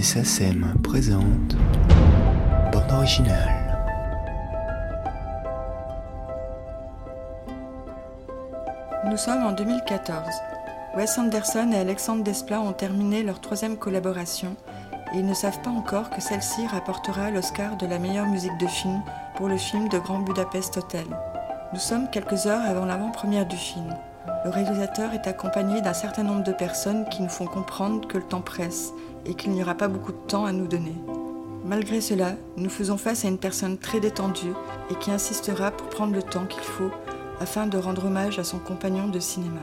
Musée SACEM présente Bande originale. Nous sommes en 2014. Wes Anderson et Alexandre Desplat ont terminé leur troisième collaboration et ils ne savent pas encore que celle-ci rapportera l'Oscar de la meilleure musique de film pour le film de Grand Budapest Hotel. Nous sommes quelques heures avant l'avant-première du film. Le réalisateur est accompagné d'un certain nombre de personnes qui nous font comprendre que le temps presse et qu'il n'y aura pas beaucoup de temps à nous donner. Malgré cela, nous faisons face à une personne très détendue et qui insistera pour prendre le temps qu'il faut afin de rendre hommage à son compagnon de cinéma.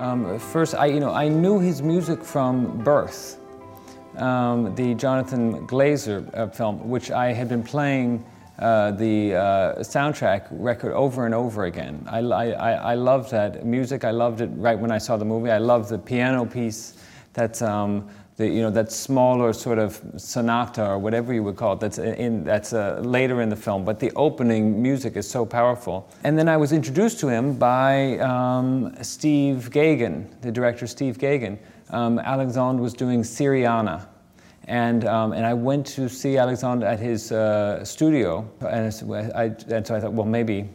Um, first, I, you know, I knew his music from Birth, um, the Jonathan Glazer uh, film, which I had been playing uh, the uh, soundtrack record over and over again. I, I, I loved that music. I loved it right when I saw the movie. I loved the piano piece. That's um, the, you know that smaller sort of sonata or whatever you would call it. That's in that's uh, later in the film. But the opening music is so powerful. And then I was introduced to him by um, Steve Gaghan, the director Steve Gaghan. Um, Alexandre was doing Syriana and, um, and I went to see Alexander at his uh, studio, and, I, and, so I thought, well, maybe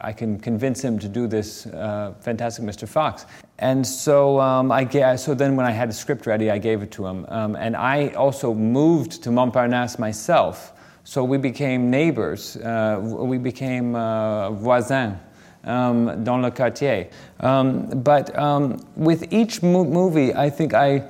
I can convince him to do this uh, fantastic Mr. Fox. And so, um, I so then when I had the script ready, I gave it to him. Um, and I also moved to Montparnasse myself, so we became neighbors. Uh, we became uh, voisins. Um, dans le quartier. Um, but um, with each mo- movie, I think I,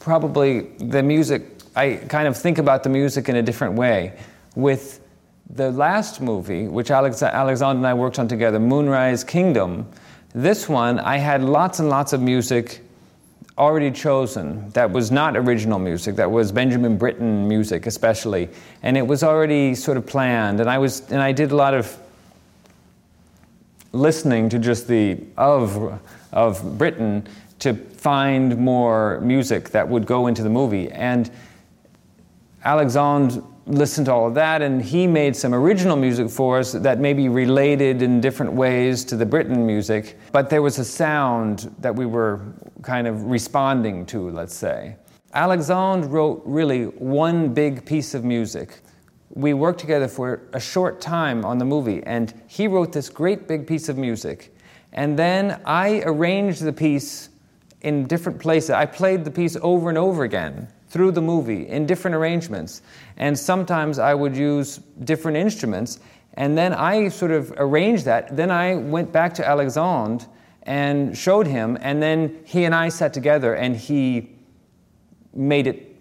probably the music, I kind of think about the music in a different way. With the last movie, which Alex, Alexandre and I worked on together, Moonrise Kingdom, this one I had lots and lots of music already chosen that was not original music, that was Benjamin Britten music especially, and it was already sort of planned. And I was, and I did a lot of listening to just the of of Britten to find more music that would go into the movie. And Alexandre listened to all of that, and he made some original music for us that maybe related in different ways to the Britten music. But there was a sound that we were kind of responding to, let's say. Alexandre wrote really one big piece of music. We worked together for a short time on the movie, and he wrote this great big piece of music. And then I arranged the piece in different places. I played the piece over and over again through the movie in different arrangements. And sometimes I would use different instruments. And then I sort of arranged that. Then I went back to Alexandre and showed him. And then he and I sat together and he made it,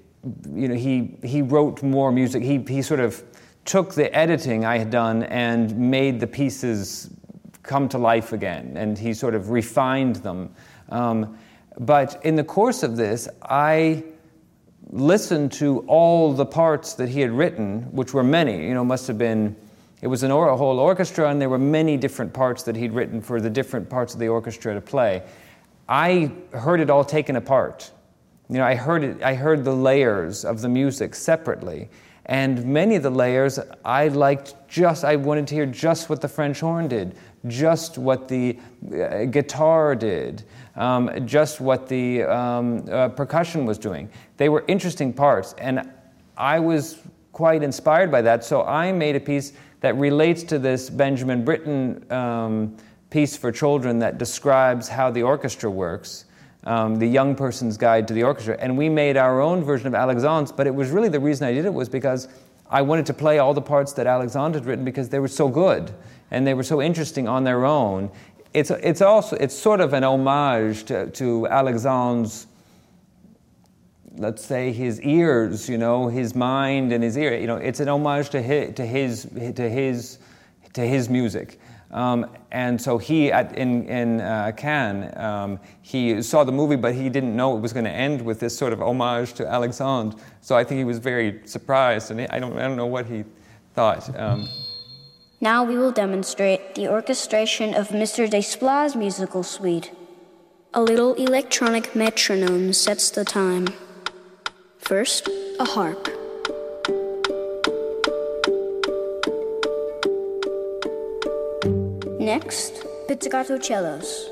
you know, he, he wrote more music. He, he sort of took the editing I had done and made the pieces come to life again. And he sort of refined them. Um, but in the course of this, I listened to all the parts that he had written, which were many, you know, must have been, it was an or- a whole orchestra, and there were many different parts that he'd written for the different parts of the orchestra to play. I heard it all taken apart. You know, I heard, it, I heard the layers of the music separately. And many of the layers I liked just, I wanted to hear just what the French horn did, just what the uh, guitar did, um, just what the um, uh, percussion was doing. They were interesting parts, and I was quite inspired by that. So I made a piece that relates to this Benjamin Britten um, piece for children that describes how the orchestra works. Um, the young person's guide to the orchestra, and we made our own version of Alexandre's. But it was really the reason I did it was because I wanted to play all the parts that Alexandre had written because they were so good and they were so interesting on their own. It's, it's also it's sort of an homage to, to Alexandre's let's say his ears you know his mind and his ear. You know it's an homage to his to his to his to his music um, and so he at, in, in uh, Cannes um, he saw the movie but he didn't know it was going to end with this sort of homage to Alexandre so I think he was very surprised and I don't, I don't know what he thought um, now we will demonstrate the orchestration of Mr. Desplat's musical suite. A little electronic metronome sets the time. First, a harp. Next, pizzicato cellos.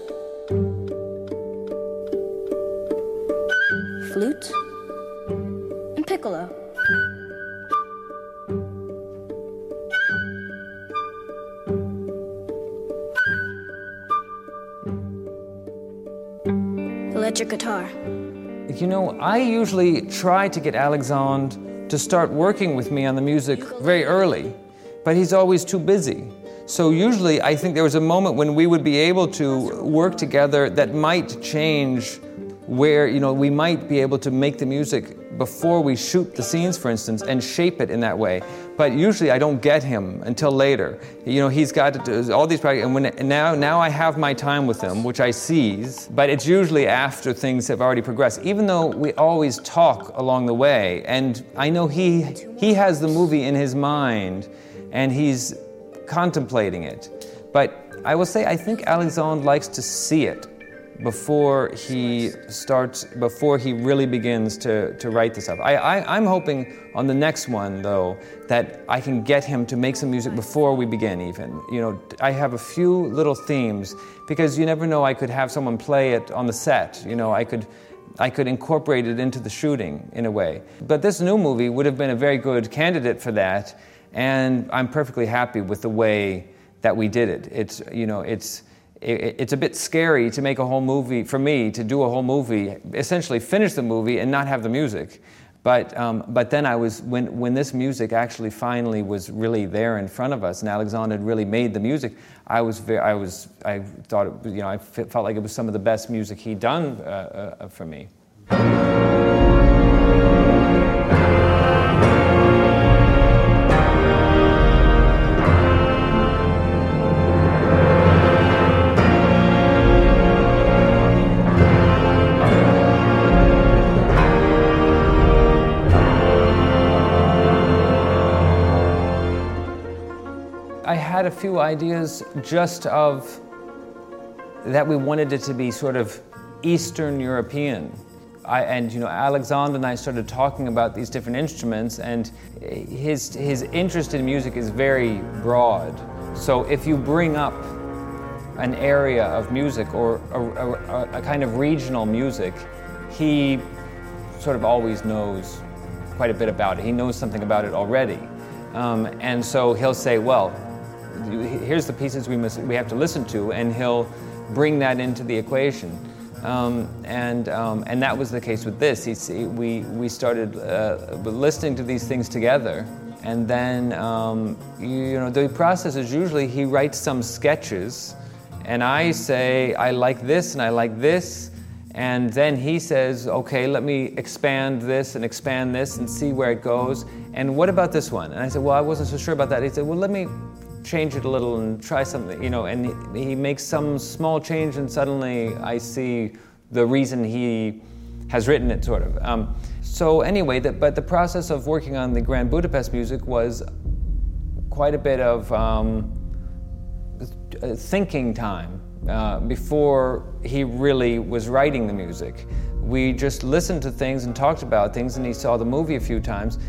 flute, and piccolo. Electric guitar. You know, I usually try to get Alexandre to start working with me on the music very early, but he's always too busy. So usually I think there was a moment when we would be able to work together that might change where you know we might be able to make the music before we shoot the scenes for instance and shape it in that way. But usually i don't get him until later. You know he's got all these projects and when now now i have my time with him which i seize but it's usually after things have already progressed even though we always talk along the way. And i know he he has the movie in his mind and he's contemplating it but i will say i think alexandre likes to see it before he starts, before he really begins to, to write this up. I, I, I'm hoping on the next one, though, that I can get him to make some music before we begin, even. You know, I have a few little themes because you never know, I could have someone play it on the set. You know, I could. I could incorporate it into the shooting in a way. But this new movie would have been a very good candidate for that, and I'm perfectly happy with the way that we did it. It's, you know, it's, it's a bit scary to make a whole movie, for me, to do a whole movie, essentially finish the movie and not have the music. But, um, but then I was, when, when this music actually finally was really there in front of us and Alexander had really made the music, I was, very, I was, I thought, it, you know, I felt like it was some of the best music he'd done uh, uh, for me. Had a few ideas just of that we wanted it to be sort of Eastern European. I, and you know, Alexander and I started talking about these different instruments, and his his interest in music is very broad. So if you bring up an area of music or a, a, a kind of regional music, he sort of always knows quite a bit about it. He knows something about it already, um, and so he'll say, "Well, here's the pieces we, must, we have to listen to, and he'll bring that into the equation. Um, and, um, and that was the case with this. He, we, we started uh, listening to these things together. And then, um, you, you know, the process is usually he writes some sketches, and I say, I like this and I like this. And then he says, okay, let me expand this and expand this and see where it goes. And what about this one? And I said, well, I wasn't so sure about that. He said, well, let me change it a little and try something, you know, and he, he makes some small change and suddenly I see the reason he has written it, sort of. Um, so anyway, the, but the process of working on the Grand Budapest music was quite a bit of um, thinking time uh, before he really was writing the music. We just listened to things and talked about things, and he saw the movie a few times.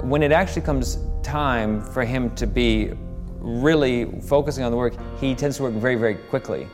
When it actually comes time for him to be really focusing on the work, he tends to work very, very quickly.